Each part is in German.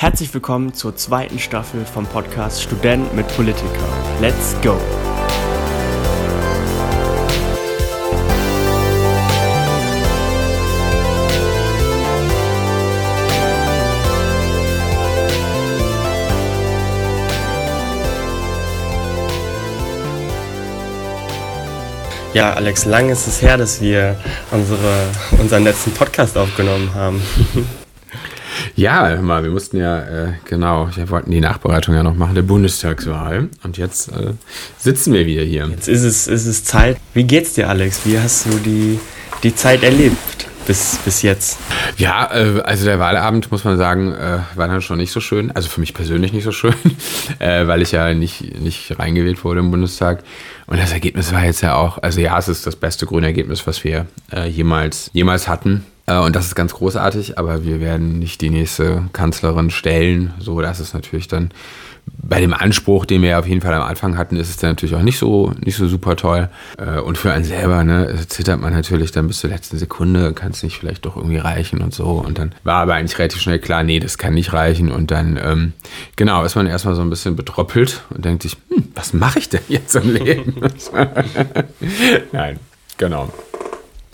Herzlich willkommen zur zweiten Staffel vom Podcast Student mit Politiker. Let's go! Ja, Alex, lang ist es her, dass wir unsere, unseren letzten Podcast aufgenommen haben. Ja, mal, wir mussten ja, äh, genau, wir wollten die Nachbereitung ja noch machen, der Bundestagswahl. Und jetzt äh, sitzen wir wieder hier. Jetzt ist es, ist es Zeit. Wie geht's dir, Alex? Wie hast du die, die Zeit erlebt? Bis, bis jetzt? Ja, äh, also der Wahlabend, muss man sagen, äh, war dann schon nicht so schön. Also für mich persönlich nicht so schön, äh, weil ich ja nicht, nicht reingewählt wurde im Bundestag. Und das Ergebnis war jetzt ja auch, also ja, es ist das beste grüne Ergebnis, was wir äh, jemals, jemals hatten. Äh, und das ist ganz großartig, aber wir werden nicht die nächste Kanzlerin stellen. So, das ist natürlich dann bei dem Anspruch, den wir auf jeden Fall am Anfang hatten, ist es dann natürlich auch nicht so, nicht so super toll. Äh, und für einen selber, ne, zittert man natürlich dann bis zur letzten Sekunde, kann es nicht vielleicht doch irgendwie reichen und so. Und dann war aber eigentlich relativ schnell klar, nee, das kann nicht reichen. Und dann, ähm, genau, ist man erstmal so ein bisschen betroppelt und denkt sich, hm, was mache ich denn jetzt im Leben? Nein, genau.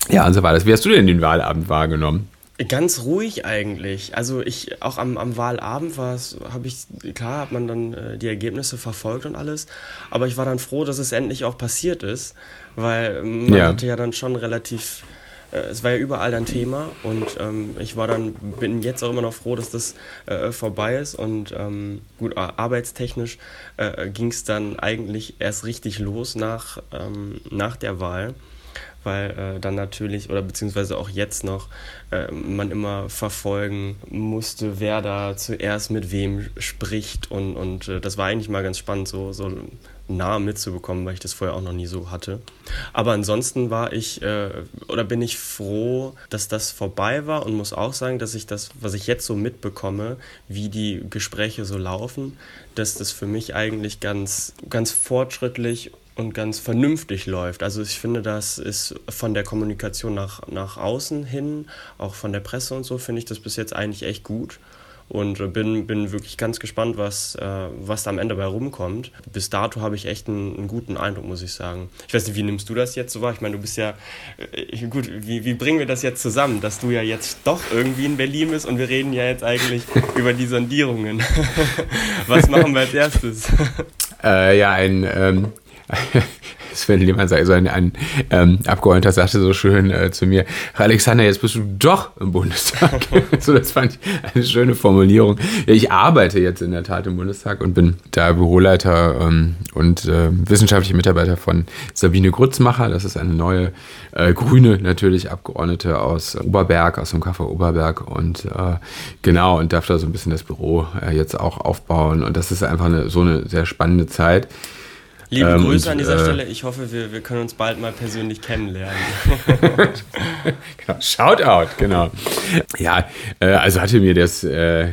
Ja, und so war das. Wie hast du denn den Wahlabend wahrgenommen? Ganz ruhig eigentlich. Also ich auch am, am Wahlabend war es, habe ich, klar hat man dann äh, die Ergebnisse verfolgt und alles, aber ich war dann froh, dass es endlich auch passiert ist, weil man ja. hatte ja dann schon relativ, äh, es war ja überall dann Thema und ähm, ich war dann, bin jetzt auch immer noch froh, dass das äh, vorbei ist und ähm, gut, arbeitstechnisch äh, ging es dann eigentlich erst richtig los nach, ähm, nach der Wahl weil äh, dann natürlich oder beziehungsweise auch jetzt noch äh, man immer verfolgen musste, wer da zuerst mit wem spricht und, und äh, das war eigentlich mal ganz spannend, so, so nah mitzubekommen, weil ich das vorher auch noch nie so hatte. Aber ansonsten war ich äh, oder bin ich froh, dass das vorbei war und muss auch sagen, dass ich das, was ich jetzt so mitbekomme, wie die Gespräche so laufen, dass das für mich eigentlich ganz, ganz fortschrittlich und ganz vernünftig läuft. Also ich finde, das ist von der Kommunikation nach, nach außen hin, auch von der Presse und so, finde ich das bis jetzt eigentlich echt gut. Und bin, bin wirklich ganz gespannt, was, äh, was da am Ende bei rumkommt. Bis dato habe ich echt einen, einen, guten Eindruck, muss ich sagen. Ich weiß nicht, wie nimmst du das jetzt so wahr? Ich meine, du bist ja, äh, gut, wie, wie bringen wir das jetzt zusammen, dass du ja jetzt doch irgendwie in Berlin bist und wir reden ja jetzt eigentlich über die Sondierungen. was machen wir als erstes? Äh, ja, ein ähm, Sven Lehmann sagt, also ein, ein ähm, Abgeordneter sagte so schön äh, zu mir, Alexander, jetzt bist du doch im Bundestag. so, das fand ich eine schöne Formulierung. Ja, ich arbeite jetzt in der Tat im Bundestag und bin da Büroleiter ähm, und äh, wissenschaftlicher Mitarbeiter von Sabine Grutzmacher. Das ist eine neue äh, Grüne natürlich Abgeordnete aus Oberberg, aus dem KV Oberberg und äh, genau und darf da so ein bisschen das Büro äh, jetzt auch aufbauen. Und das ist einfach eine, so eine sehr spannende Zeit. Liebe ähm, Grüße an dieser äh, Stelle. Ich hoffe, wir, wir können uns bald mal persönlich kennenlernen. genau, Shoutout, genau. Ja, äh, also hatte mir das äh,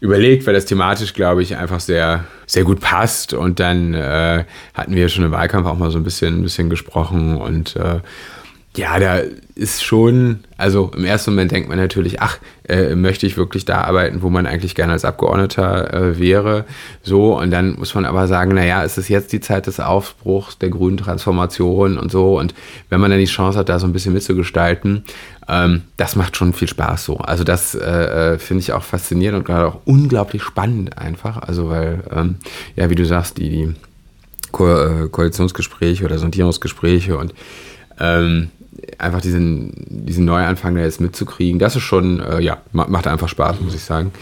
überlegt, weil das thematisch, glaube ich, einfach sehr, sehr gut passt. Und dann äh, hatten wir schon im Wahlkampf auch mal so ein bisschen, ein bisschen gesprochen und äh, ja, da ist schon, also im ersten Moment denkt man natürlich, ach, äh, möchte ich wirklich da arbeiten, wo man eigentlich gerne als Abgeordneter äh, wäre. So, und dann muss man aber sagen, naja, es ist jetzt die Zeit des Aufbruchs, der grünen Transformation und so. Und wenn man dann die Chance hat, da so ein bisschen mitzugestalten, ähm, das macht schon viel Spaß so. Also das äh, äh finde ich auch faszinierend und gerade auch unglaublich spannend einfach. Also weil, ähm, ja, wie du sagst, die, die Ko äh, Koalitionsgespräche oder Sondierungsgespräche und ähm, einfach diesen, diesen Neuanfang da jetzt mitzukriegen, das ist schon, äh, ja, macht einfach Spaß, muss ich sagen.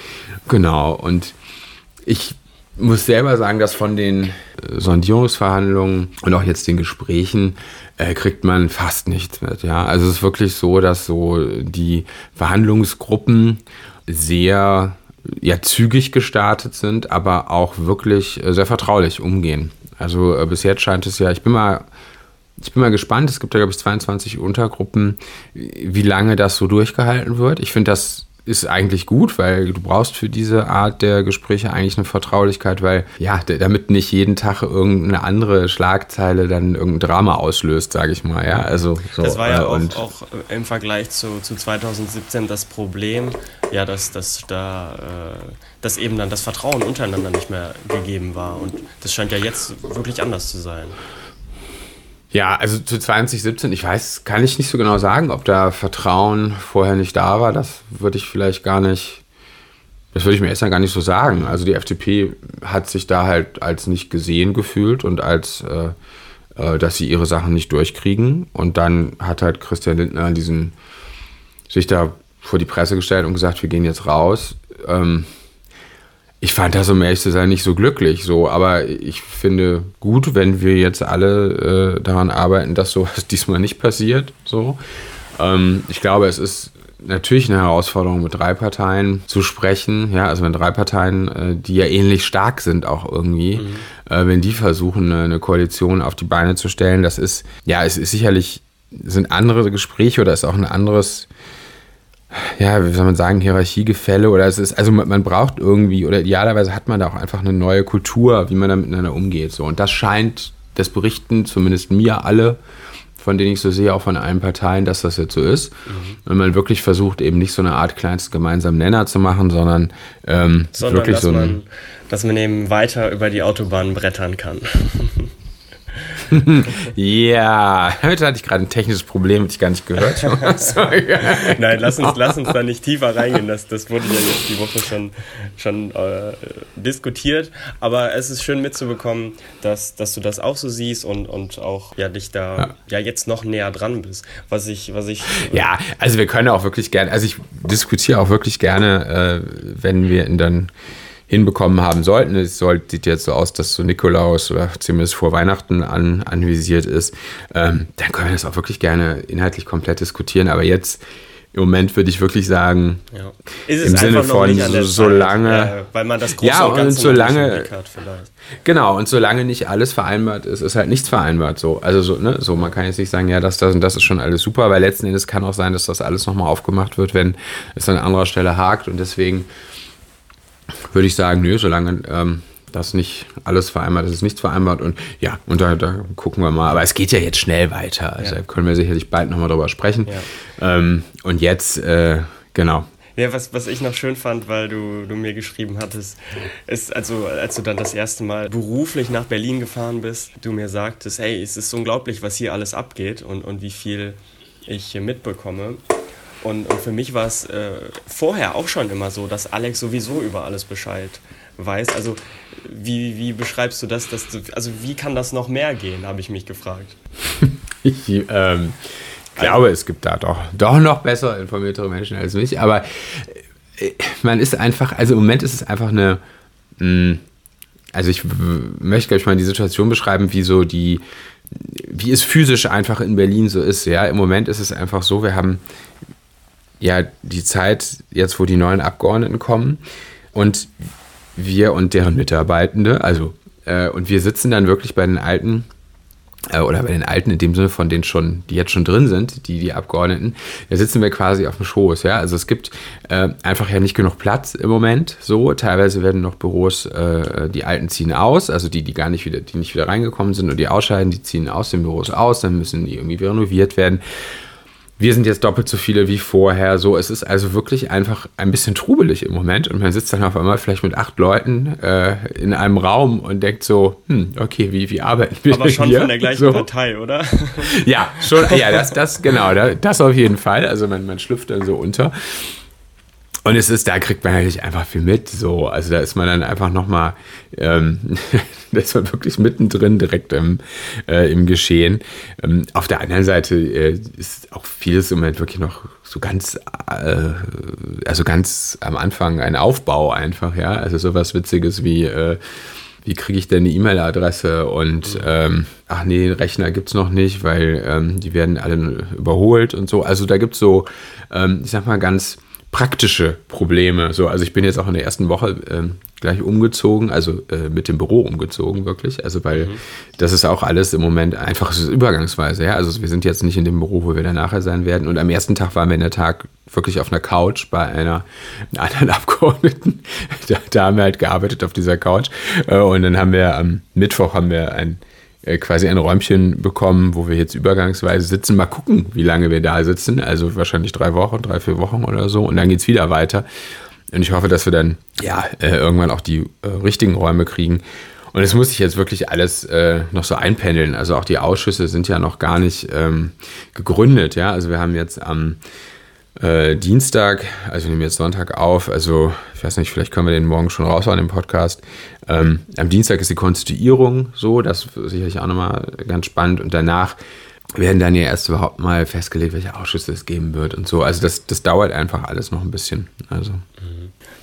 Genau, und ich muss selber sagen, dass von den äh, Sondierungsverhandlungen und auch jetzt den Gesprächen äh, kriegt man fast nichts mit. Ja, also es ist wirklich so, dass so die Verhandlungsgruppen sehr ja, zügig gestartet sind, aber auch wirklich äh, sehr vertraulich umgehen. Also äh, bis jetzt scheint es ja, ich bin mal ich bin mal gespannt. Es gibt ja, glaube ich, 22 Untergruppen, wie lange das so durchgehalten wird. Ich finde, das ist eigentlich gut, weil du brauchst für diese Art der Gespräche eigentlich eine Vertraulichkeit, weil ja, damit nicht jeden Tag irgendeine andere Schlagzeile dann irgendein Drama auslöst, sage ich mal. Ja, also so, das war ja äh, auch, auch, im Vergleich zu, zu 2017 das Problem. ja, dass, dass da äh, dass eben dann das Vertrauen untereinander nicht mehr gegeben war. Und das scheint ja jetzt wirklich anders zu sein. Ja, also zu 2017, ich weiß, kann ich nicht so genau sagen, ob da Vertrauen vorher nicht da war. Das würde ich vielleicht gar nicht, das würde ich mir erst gar nicht so sagen. Also die FDP hat sich da halt als nicht gesehen gefühlt und als, äh, äh, dass sie ihre Sachen nicht durchkriegen. Und dann hat halt Christian Lindner diesen, sich da vor die Presse gestellt und gesagt, wir gehen jetzt raus. Ähm, ich fand das, um ehrlich zu sein, nicht so glücklich so, aber ich finde gut, wenn wir jetzt alle äh, daran arbeiten, dass sowas diesmal nicht passiert. So. Ähm, ich glaube, es ist natürlich eine Herausforderung, mit drei Parteien zu sprechen. Ja, also wenn drei Parteien, äh, die ja ähnlich stark sind, auch irgendwie, mhm. äh, wenn die versuchen, eine, eine Koalition auf die Beine zu stellen, das ist, ja, es ist sicherlich, sind andere Gespräche oder ist auch ein anderes ja, wie soll man sagen, Hierarchiegefälle oder es ist, also man, man, braucht irgendwie, oder idealerweise hat man da auch einfach eine neue Kultur, wie man da miteinander umgeht. So. Und das scheint, das berichten zumindest mir alle, von denen ich so sehe, auch von allen Parteien, dass das jetzt so ist. Mhm. Wenn man wirklich versucht, eben nicht so eine Art kleinsten gemeinsamen Nenner zu machen, sondern, ähm, sondern wirklich so ein. Man, dass man eben weiter über die Autobahn brettern kann. ja, heute hatte ich gerade ein technisches Problem, das ich gar nicht gehört. Nein, lass uns, lass uns da nicht tiefer reingehen. Das, das wurde ja jetzt die Woche schon, schon äh, diskutiert. Aber es ist schön mitzubekommen, dass, dass du das auch so siehst und, und auch ja, dich da ja. ja jetzt noch näher dran bist. Was ich, was ich. Ja, also wir können auch wirklich gerne, also ich diskutiere auch wirklich gerne, äh, wenn wir in dann hinbekommen haben sollten. Es sieht jetzt so aus, dass so Nikolaus oder zumindest vor Weihnachten an, anvisiert ist. Ähm, dann können wir das auch wirklich gerne inhaltlich komplett diskutieren. Aber jetzt im Moment würde ich wirklich sagen, ja. im Sinne von so, solange, ja, weil man das große ja, und, und solange, hat vielleicht. Genau, und solange nicht alles vereinbart ist, ist halt nichts vereinbart. So, also so, ne, so man kann jetzt nicht sagen, ja, das, das und das ist schon alles super, weil letzten Endes kann auch sein, dass das alles nochmal aufgemacht wird, wenn es an anderer Stelle hakt und deswegen würde ich sagen, nö, solange ähm, das nicht alles vereinbart ist, ist nichts vereinbart. Und ja, und da, da, gucken wir mal. Aber es geht ja jetzt schnell weiter. Also ja. können wir sicherlich bald nochmal drüber sprechen. Ja. Ähm, und jetzt, äh, genau. Ja, was, was ich noch schön fand, weil du, du mir geschrieben hattest, ist, also als du dann das erste Mal beruflich nach Berlin gefahren bist, du mir sagtest, hey, es ist unglaublich, was hier alles abgeht und, und wie viel ich hier mitbekomme. Und, und für mich war es äh, vorher auch schon immer so, dass Alex sowieso über alles Bescheid weiß. Also wie, wie beschreibst du das? Dass du, also wie kann das noch mehr gehen, habe ich mich gefragt. ich ähm, glaube, es gibt da doch, doch noch besser informiertere Menschen als mich. Aber äh, man ist einfach, also im Moment ist es einfach eine... Mh, hm, also ich möchte, glaube ich, mal die Situation beschreiben, wie so die, wie es physisch einfach in Berlin so ist. Ja, im Moment ist es einfach so, wir haben ja die Zeit, jetzt wo die neuen Abgeordneten kommen und wir und deren Mitarbeitende, also äh, und wir sitzen dann wirklich bei den Alten äh, oder bei den Alten in dem Sinne von denen schon, die jetzt schon drin sind, die, die Abgeordneten, da sitzen wir quasi auf dem Schoß, ja. Also es gibt äh, einfach ja nicht genug Platz im Moment. So, teilweise werden noch Büros, äh, die Alten ziehen aus, also die, die gar nicht wieder, die nicht wieder reingekommen sind und die ausscheiden, die ziehen aus den Büros aus, dann müssen die irgendwie renoviert werden wir sind jetzt doppelt so viele wie vorher. So, es ist also wirklich einfach ein bisschen trubelig im Moment und man sitzt dann auf einmal vielleicht mit acht Leuten äh, in einem Raum und denkt so, hm, okay, wie, wie arbeiten wir Aber schon hier? von der gleichen so. Partei, oder? ja, schon, ja, das, das, genau, das auf jeden Fall. Also man, man schlüpft dann so unter. Und es ist, da kriegt man natürlich einfach viel mit. So, also da ist man dann einfach nochmal, ähm, da ist man wirklich mittendrin direkt im, äh, im Geschehen. Ähm, auf der anderen Seite äh, ist auch vieles im Moment wirklich noch so ganz, äh, also ganz am Anfang ein Aufbau einfach, ja. Also sowas Witziges wie, äh, wie kriege ich denn eine E-Mail-Adresse und ähm, ach nee, Rechner gibt es noch nicht, weil ähm, die werden alle überholt und so. Also da gibt es so, ähm, ich sag mal, ganz praktische Probleme. So, also ich bin jetzt auch in der ersten Woche ähm, gleich umgezogen, also äh, mit dem Büro umgezogen, wirklich. Also weil mhm. das ist auch alles im Moment einfach so übergangsweise. Ja? Also wir sind jetzt nicht in dem Büro, wo wir dann nachher sein werden. Und am ersten Tag waren wir in der Tag wirklich auf einer Couch bei einer, einer anderen Abgeordneten. da, da, haben wir halt gearbeitet auf dieser Couch. Äh, und dann haben wir am Mittwoch haben wir ein äh, quasi ein Räumchen bekommen, wo wir jetzt übergangsweise sitzen. Mal gucken, wie lange wir da sitzen. Also wahrscheinlich drei Wochen, drei, vier Wochen oder so. Und dann geht es wieder weiter. Und ich hoffe, dass wir dann ja äh, irgendwann auch die äh, richtigen Räume kriegen. Und es muss sich jetzt wirklich alles äh, noch so einpendeln. Also auch die Ausschüsse sind ja noch gar nicht ähm, gegründet. Ja, also wir haben jetzt am äh, Dienstag, also wir nehmen jetzt Sonntag auf, also ich weiß nicht, vielleicht können wir den morgen schon raus an dem Podcast. Ähm, am Dienstag ist die Konstituierung so, das ist sicherlich auch nochmal ganz spannend. Und danach werden dann ja erst überhaupt mal festgelegt, welche Ausschüsse es geben wird und so. Also das, das dauert einfach alles noch ein bisschen. Also.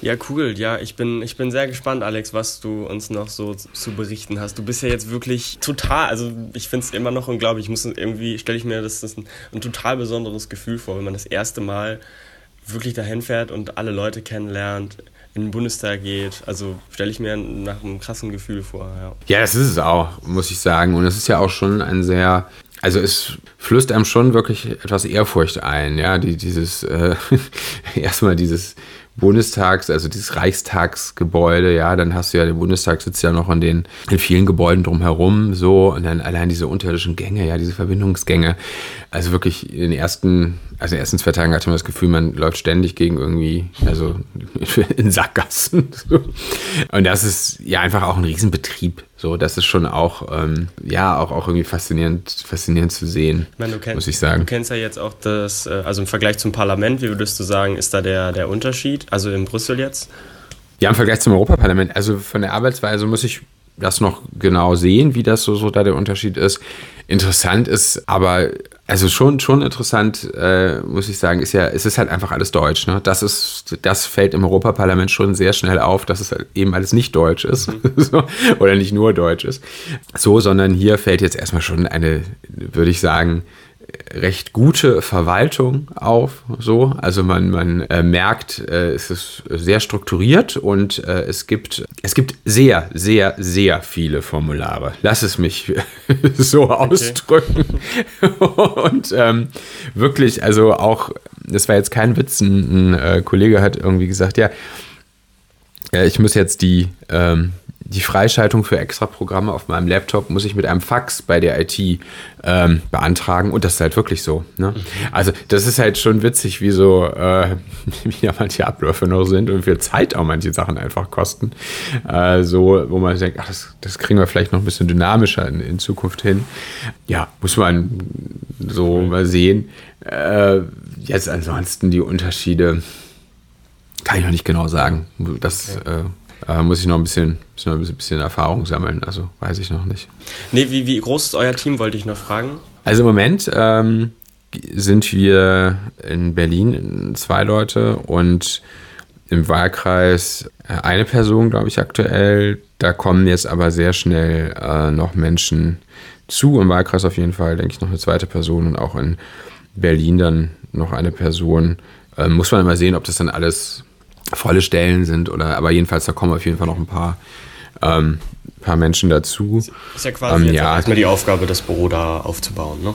Ja, cool. Ja, ich bin, ich bin sehr gespannt, Alex, was du uns noch so zu berichten hast. Du bist ja jetzt wirklich total, also ich finde es immer noch unglaublich. Ich muss irgendwie, stelle ich mir das, das ein, ein total besonderes Gefühl vor, wenn man das erste Mal wirklich dahin fährt und alle Leute kennenlernt, in den Bundestag geht. Also stelle ich mir nach einem krassen Gefühl vor. Ja. ja, das ist es auch, muss ich sagen. Und es ist ja auch schon ein sehr also es flößt einem schon wirklich etwas Ehrfurcht ein, ja, die, dieses, äh, erstmal dieses Bundestags, also dieses Reichstagsgebäude, ja, dann hast du ja, der Bundestag sitzt ja noch in den, in vielen Gebäuden drumherum, so, und dann allein diese unterirdischen Gänge, ja, diese Verbindungsgänge, also wirklich in den ersten, also in den ersten zwei Tagen hatte man das Gefühl, man läuft ständig gegen irgendwie, also in Sackgassen. Und das ist ja einfach auch ein Riesenbetrieb. So, das ist schon auch, ähm, ja, auch, auch irgendwie faszinierend, faszinierend zu sehen, ich meine, kennst, muss ich sagen. Du kennst ja jetzt auch das, äh, also im Vergleich zum Parlament, wie würdest du sagen, ist da der, der Unterschied, also in Brüssel jetzt? Ja, im Vergleich zum Europaparlament, also von der Arbeitsweise muss ich das noch genau sehen, wie das so, so da der Unterschied ist. Interessant ist aber, also schon, schon interessant, äh, muss ich sagen, ist ja, es ist halt einfach alles Deutsch. Ne? Das ist, das fällt im Europaparlament schon sehr schnell auf, dass es eben alles nicht Deutsch ist. Mhm. so, oder nicht nur Deutsch ist. So, sondern hier fällt jetzt erstmal schon eine, würde ich sagen, recht gute Verwaltung auf. So. Also man, man äh, merkt, äh, es ist sehr strukturiert und äh, es, gibt, es gibt sehr, sehr, sehr viele Formulare. Lass es mich so okay. ausdrücken. und ähm, wirklich, also auch, das war jetzt kein Witz, ein, ein äh, Kollege hat irgendwie gesagt, ja, ich muss jetzt die, ähm, die Freischaltung für Extra-Programme auf meinem Laptop muss ich mit einem Fax bei der IT ähm, beantragen und das ist halt wirklich so. Ne? Mhm. Also das ist halt schon witzig, wie so äh, wie ja manche Abläufe noch sind und wie viel Zeit auch manche Sachen einfach kosten. Äh, so, wo man denkt, ach, das, das kriegen wir vielleicht noch ein bisschen dynamischer in, in Zukunft hin. Ja, muss man so mhm. mal sehen. Äh, jetzt ansonsten die Unterschiede kann ich noch nicht genau sagen. Das okay. Äh, muss ich noch ein bisschen, noch ein bisschen Erfahrung sammeln, also weiß ich noch nicht. Nee, wie, wie groß ist euer Team, wollte ich noch fragen? Also im Moment ähm, sind wir in Berlin zwei Leute und im Wahlkreis äh, eine Person, glaube ich, aktuell. Da kommen jetzt aber sehr schnell äh, noch Menschen zu. Im Wahlkreis auf jeden Fall, denke ich, noch eine zweite Person und auch in Berlin dann noch eine Person. Äh, muss man immer sehen, ob das dann alles volle Stellen sind oder aber jedenfalls da kommen auf jeden Fall noch ein paar, ähm, paar Menschen dazu. Ist ja quasi ähm, ja. erstmal die Aufgabe, das Büro da aufzubauen, ne?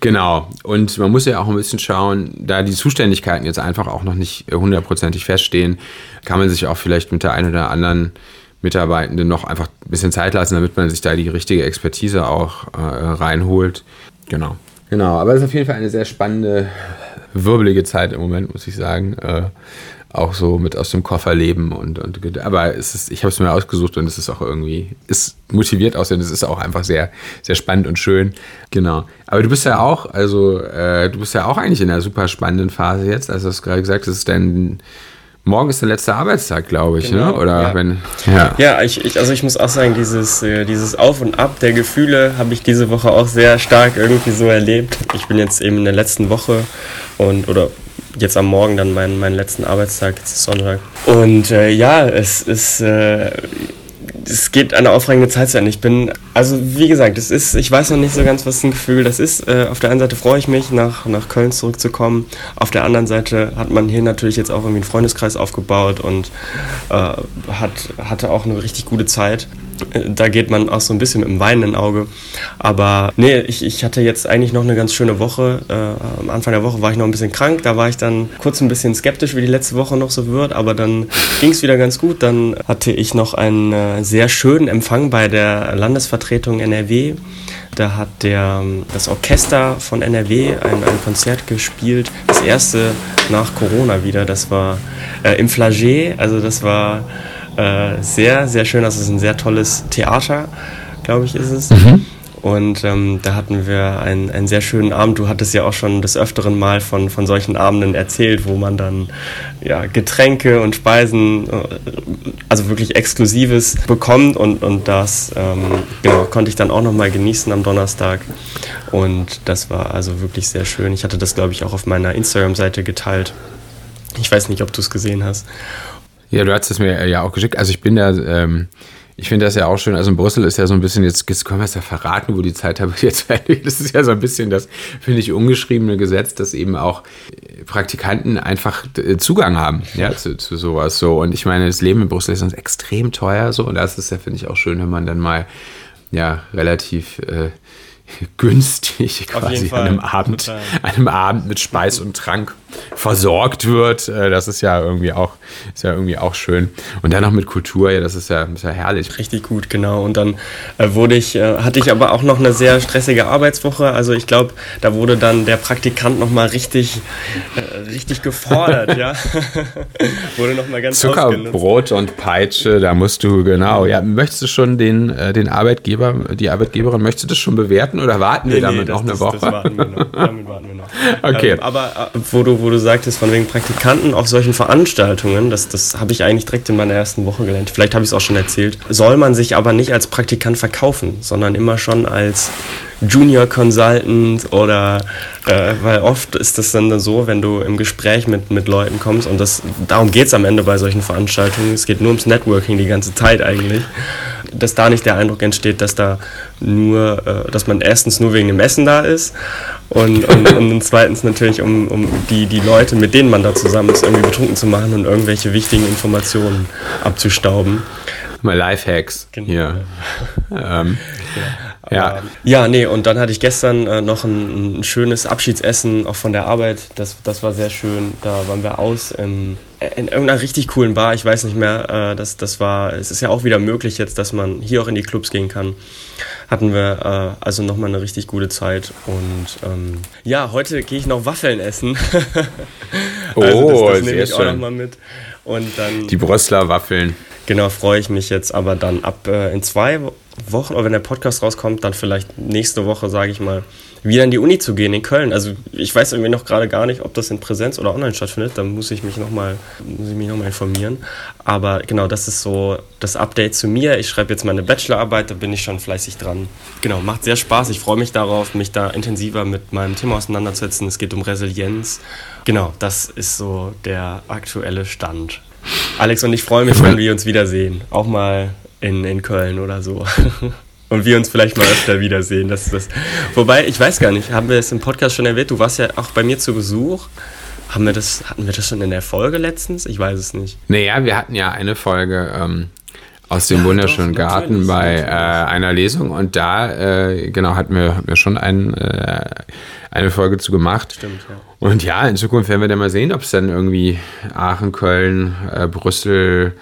Genau. Und man muss ja auch ein bisschen schauen, da die Zuständigkeiten jetzt einfach auch noch nicht hundertprozentig feststehen, kann man sich auch vielleicht mit der einen oder anderen Mitarbeitenden noch einfach ein bisschen Zeit lassen, damit man sich da die richtige Expertise auch äh, reinholt. Genau. Genau, aber es ist auf jeden Fall eine sehr spannende, wirbelige Zeit im Moment, muss ich sagen. Äh, auch so mit aus dem Koffer leben und, und aber es ist, ich habe es mir ausgesucht und es ist auch irgendwie, ist motiviert aussehen, es ist auch einfach sehr, sehr spannend und schön. Genau. Aber du bist ja auch, also äh, du bist ja auch eigentlich in einer super spannenden Phase jetzt, also du hast gerade gesagt, es ist dein Morgen ist der letzte Arbeitstag, glaube ich, ne? genau, ne? Oder ja. wenn. Ja, ja ich, ich, also ich muss auch sagen, dieses, äh, dieses Auf und Ab der Gefühle habe ich diese Woche auch sehr stark irgendwie so erlebt. Ich bin jetzt eben in der letzten Woche und oder jetzt am Morgen dann meinen, meinen letzten Arbeitstag, jetzt ist Sonntag. Und äh, ja, es ist. Äh, es geht eine aufregende Zeit Ende. Ich bin, also wie gesagt, es ist, ich weiß noch nicht so ganz, was ein Gefühl das ist. Äh, auf der einen Seite freue ich mich, nach, nach Köln zurückzukommen. Auf der anderen Seite hat man hier natürlich jetzt auch irgendwie einen Freundeskreis aufgebaut und äh, hat, hatte auch eine richtig gute Zeit. Da geht man auch so ein bisschen mit dem weinenden Auge. Aber nee, ich, ich hatte jetzt eigentlich noch eine ganz schöne Woche. Äh, am Anfang der Woche war ich noch ein bisschen krank. Da war ich dann kurz ein bisschen skeptisch, wie die letzte Woche noch so wird. Aber dann ging es wieder ganz gut. Dann hatte ich noch einen äh, sehr schönen Empfang bei der Landesvertretung NRW. Da hat der, das Orchester von NRW ein, ein Konzert gespielt. Das erste nach Corona wieder. Das war äh, im Flagey. Also das war äh, sehr, sehr schön. Das ist ein sehr tolles Theater, glaube ich, ist es. Mhm. Und ähm, da hatten wir einen, einen sehr schönen Abend. Du hattest ja auch schon des Öfteren mal von, von solchen Abenden erzählt, wo man dann ja, Getränke und Speisen, äh, also wirklich Exklusives bekommt. Und, und das ähm, genau, konnte ich dann auch nochmal genießen am Donnerstag. Und das war also wirklich sehr schön. Ich hatte das, glaube ich, auch auf meiner Instagram-Seite geteilt. Ich weiß nicht, ob du es gesehen hast. Ja, du hast es mir ja auch geschickt. Also ich bin da, ähm, ich finde das ja auch schön. Also in Brüssel ist ja so ein bisschen, jetzt, jetzt können wir es ja verraten, wo die Zeit habe jetzt Das ist ja so ein bisschen das, finde ich, ungeschriebene Gesetz, dass eben auch Praktikanten einfach äh, Zugang haben, ja, zu, zu sowas so. Und ich meine, das Leben in Brüssel ist uns extrem teuer so. Und das ist ja, finde ich, auch schön, wenn man dann mal ja relativ äh, günstig quasi an einem Abend, einem Abend mit Speis und Trank versorgt wird. Äh, das ist ja irgendwie auch, ist ja irgendwie auch schön. Und dann noch mit Kultur, ja, das ist ja, ist ja herrlich. Richtig gut, genau. Und dann äh, wurde ich, äh, hatte ich aber auch noch eine sehr stressige Arbeitswoche. Also ich glaube, da wurde dann der Praktikant nochmal richtig, richtig gefordert, ja. wurde nochmal ganz Zuckerbrot und Peitsche, da musst du, genau. Ja, möchtest du schon den, den Arbeitgeber, die Arbeitgeberin, möchtest du das schon bewerten oder warten wir nee, damit nee, noch das, eine Woche? Das warten wir noch. Damit warten wir noch. okay. Ähm, aber wo du, wo du sagtest, von wegen Praktikanten auf solchen Veranstaltungen, das, das habe ich eigentlich direkt in meiner ersten Woche gelernt. Vielleicht habe ich es auch schon erzählt. Soll man sich aber nicht als Praktikant verkaufen, sondern immer schon als Junior Consultant oder äh, weil oft ist das dann so, wenn du im Gespräch mit, mit Leuten kommst und das, darum geht es am Ende bei solchen Veranstaltungen. Es geht nur ums Networking die ganze Zeit eigentlich dass da nicht der Eindruck entsteht, dass da nur, äh, dass man erstens nur wegen dem Essen da ist und, und, und zweitens natürlich, um, um die, die Leute, mit denen man da zusammen ist, irgendwie betrunken zu machen und irgendwelche wichtigen Informationen abzustauben. Mal Lifehacks genau. hier. ähm, ja. Ja, nee, und dann hatte ich gestern äh, noch ein, ein, schönes Abschiedsessen auch von der Arbeit. Das, das war sehr schön. Da waren wir aus im, in irgendeiner richtig coolen Bar. Ich weiß nicht mehr. Äh, das, das war, es ist ja auch wieder möglich jetzt, dass man hier auch in die Clubs gehen kann. Hatten wir äh, also nochmal eine richtig gute Zeit. Und ähm, ja, heute gehe ich noch Waffeln essen. also oh, das, das nehme ich auch nochmal mit. Und dann, die Brüsseler Waffeln. Genau, freue ich mich jetzt aber dann ab äh, in zwei Wochen, oder wenn der Podcast rauskommt, dann vielleicht nächste Woche, sage ich mal, wieder in die Uni zu gehen in Köln. Also ich weiß irgendwie noch gerade gar nicht, ob das in Präsenz oder online stattfindet. Da muss ich mich nochmal noch informieren. Aber genau, das ist so das Update zu mir. Ich schreibe jetzt meine Bachelorarbeit, da bin ich schon fleißig dran. Genau, macht sehr Spaß. Ich freue mich darauf, mich da intensiver mit meinem Thema auseinanderzusetzen. Es geht um Resilienz. Genau, das ist so der aktuelle Stand. Alex und ich freuen mich, wenn wir uns wiedersehen. Auch mal in, in Köln oder so. Und wir uns vielleicht mal öfter wiedersehen. Das ist das. Wobei, ich weiß gar nicht, haben wir es im Podcast schon erwähnt? Du warst ja auch bei mir zu Besuch. Haben wir das, hatten wir das schon in der Folge letztens? Ich weiß es nicht. Naja, wir hatten ja eine Folge ähm, aus dem ja, wunderschönen doch, Garten bei äh, einer Lesung und da, äh, genau, hatten wir, hatten wir schon ein, äh, eine Folge zu gemacht. Stimmt, ja. Und ja, in Zukunft werden wir dann mal sehen, ob es dann irgendwie Aachen, Köln, äh, Brüssel,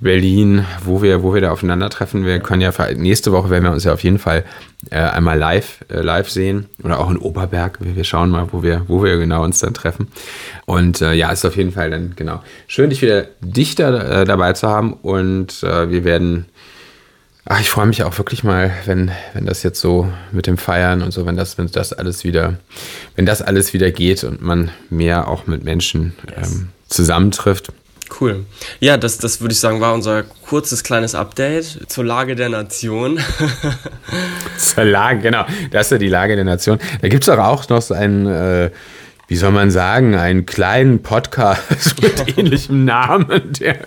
Berlin, wo wir, wo wir da aufeinandertreffen. Wir können ja nächste Woche werden wir uns ja auf jeden Fall äh, einmal live, äh, live sehen oder auch in Oberberg. Wir schauen mal, wo wir, wo wir genau uns dann treffen. Und äh, ja, ist auf jeden Fall dann genau schön, dich wieder dichter äh, dabei zu haben. Und äh, wir werden Ach, ich freue mich auch wirklich mal, wenn, wenn das jetzt so mit dem Feiern und so, wenn das, wenn das alles wieder, wenn das alles wieder geht und man mehr auch mit Menschen ähm, zusammentrifft. Cool. Ja, das, das würde ich sagen, war unser kurzes kleines Update zur Lage der Nation. zur Lage, genau. Das ist ja die Lage der Nation. Da gibt es doch auch noch so einen, äh, wie soll man sagen, einen kleinen Podcast mit ähnlichem Namen, der,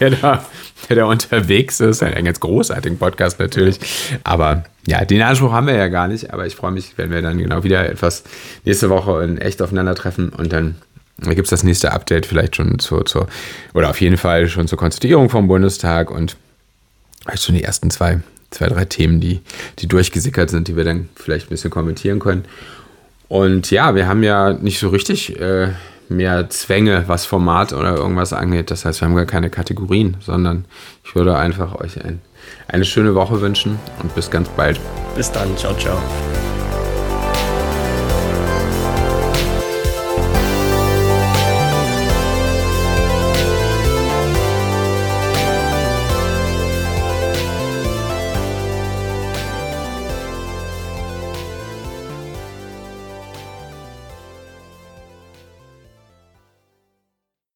der da der da unterwegs ist. Ein ganz großartigen Podcast natürlich. Aber ja, den Anspruch haben wir ja gar nicht. Aber ich freue mich, wenn wir dann genau wieder etwas nächste Woche in echt aufeinandertreffen und dann gibt es das nächste Update vielleicht schon zur, zur, oder auf jeden Fall schon zur Konstituierung vom Bundestag und Vielleicht schon die ersten zwei, zwei, drei Themen, die, die durchgesickert sind, die wir dann vielleicht ein bisschen kommentieren können. Und ja, wir haben ja nicht so richtig äh, mehr Zwänge, was Format oder irgendwas angeht. Das heißt, wir haben gar keine Kategorien, sondern ich würde einfach euch ein, eine schöne Woche wünschen und bis ganz bald. Bis dann. Ciao, ciao.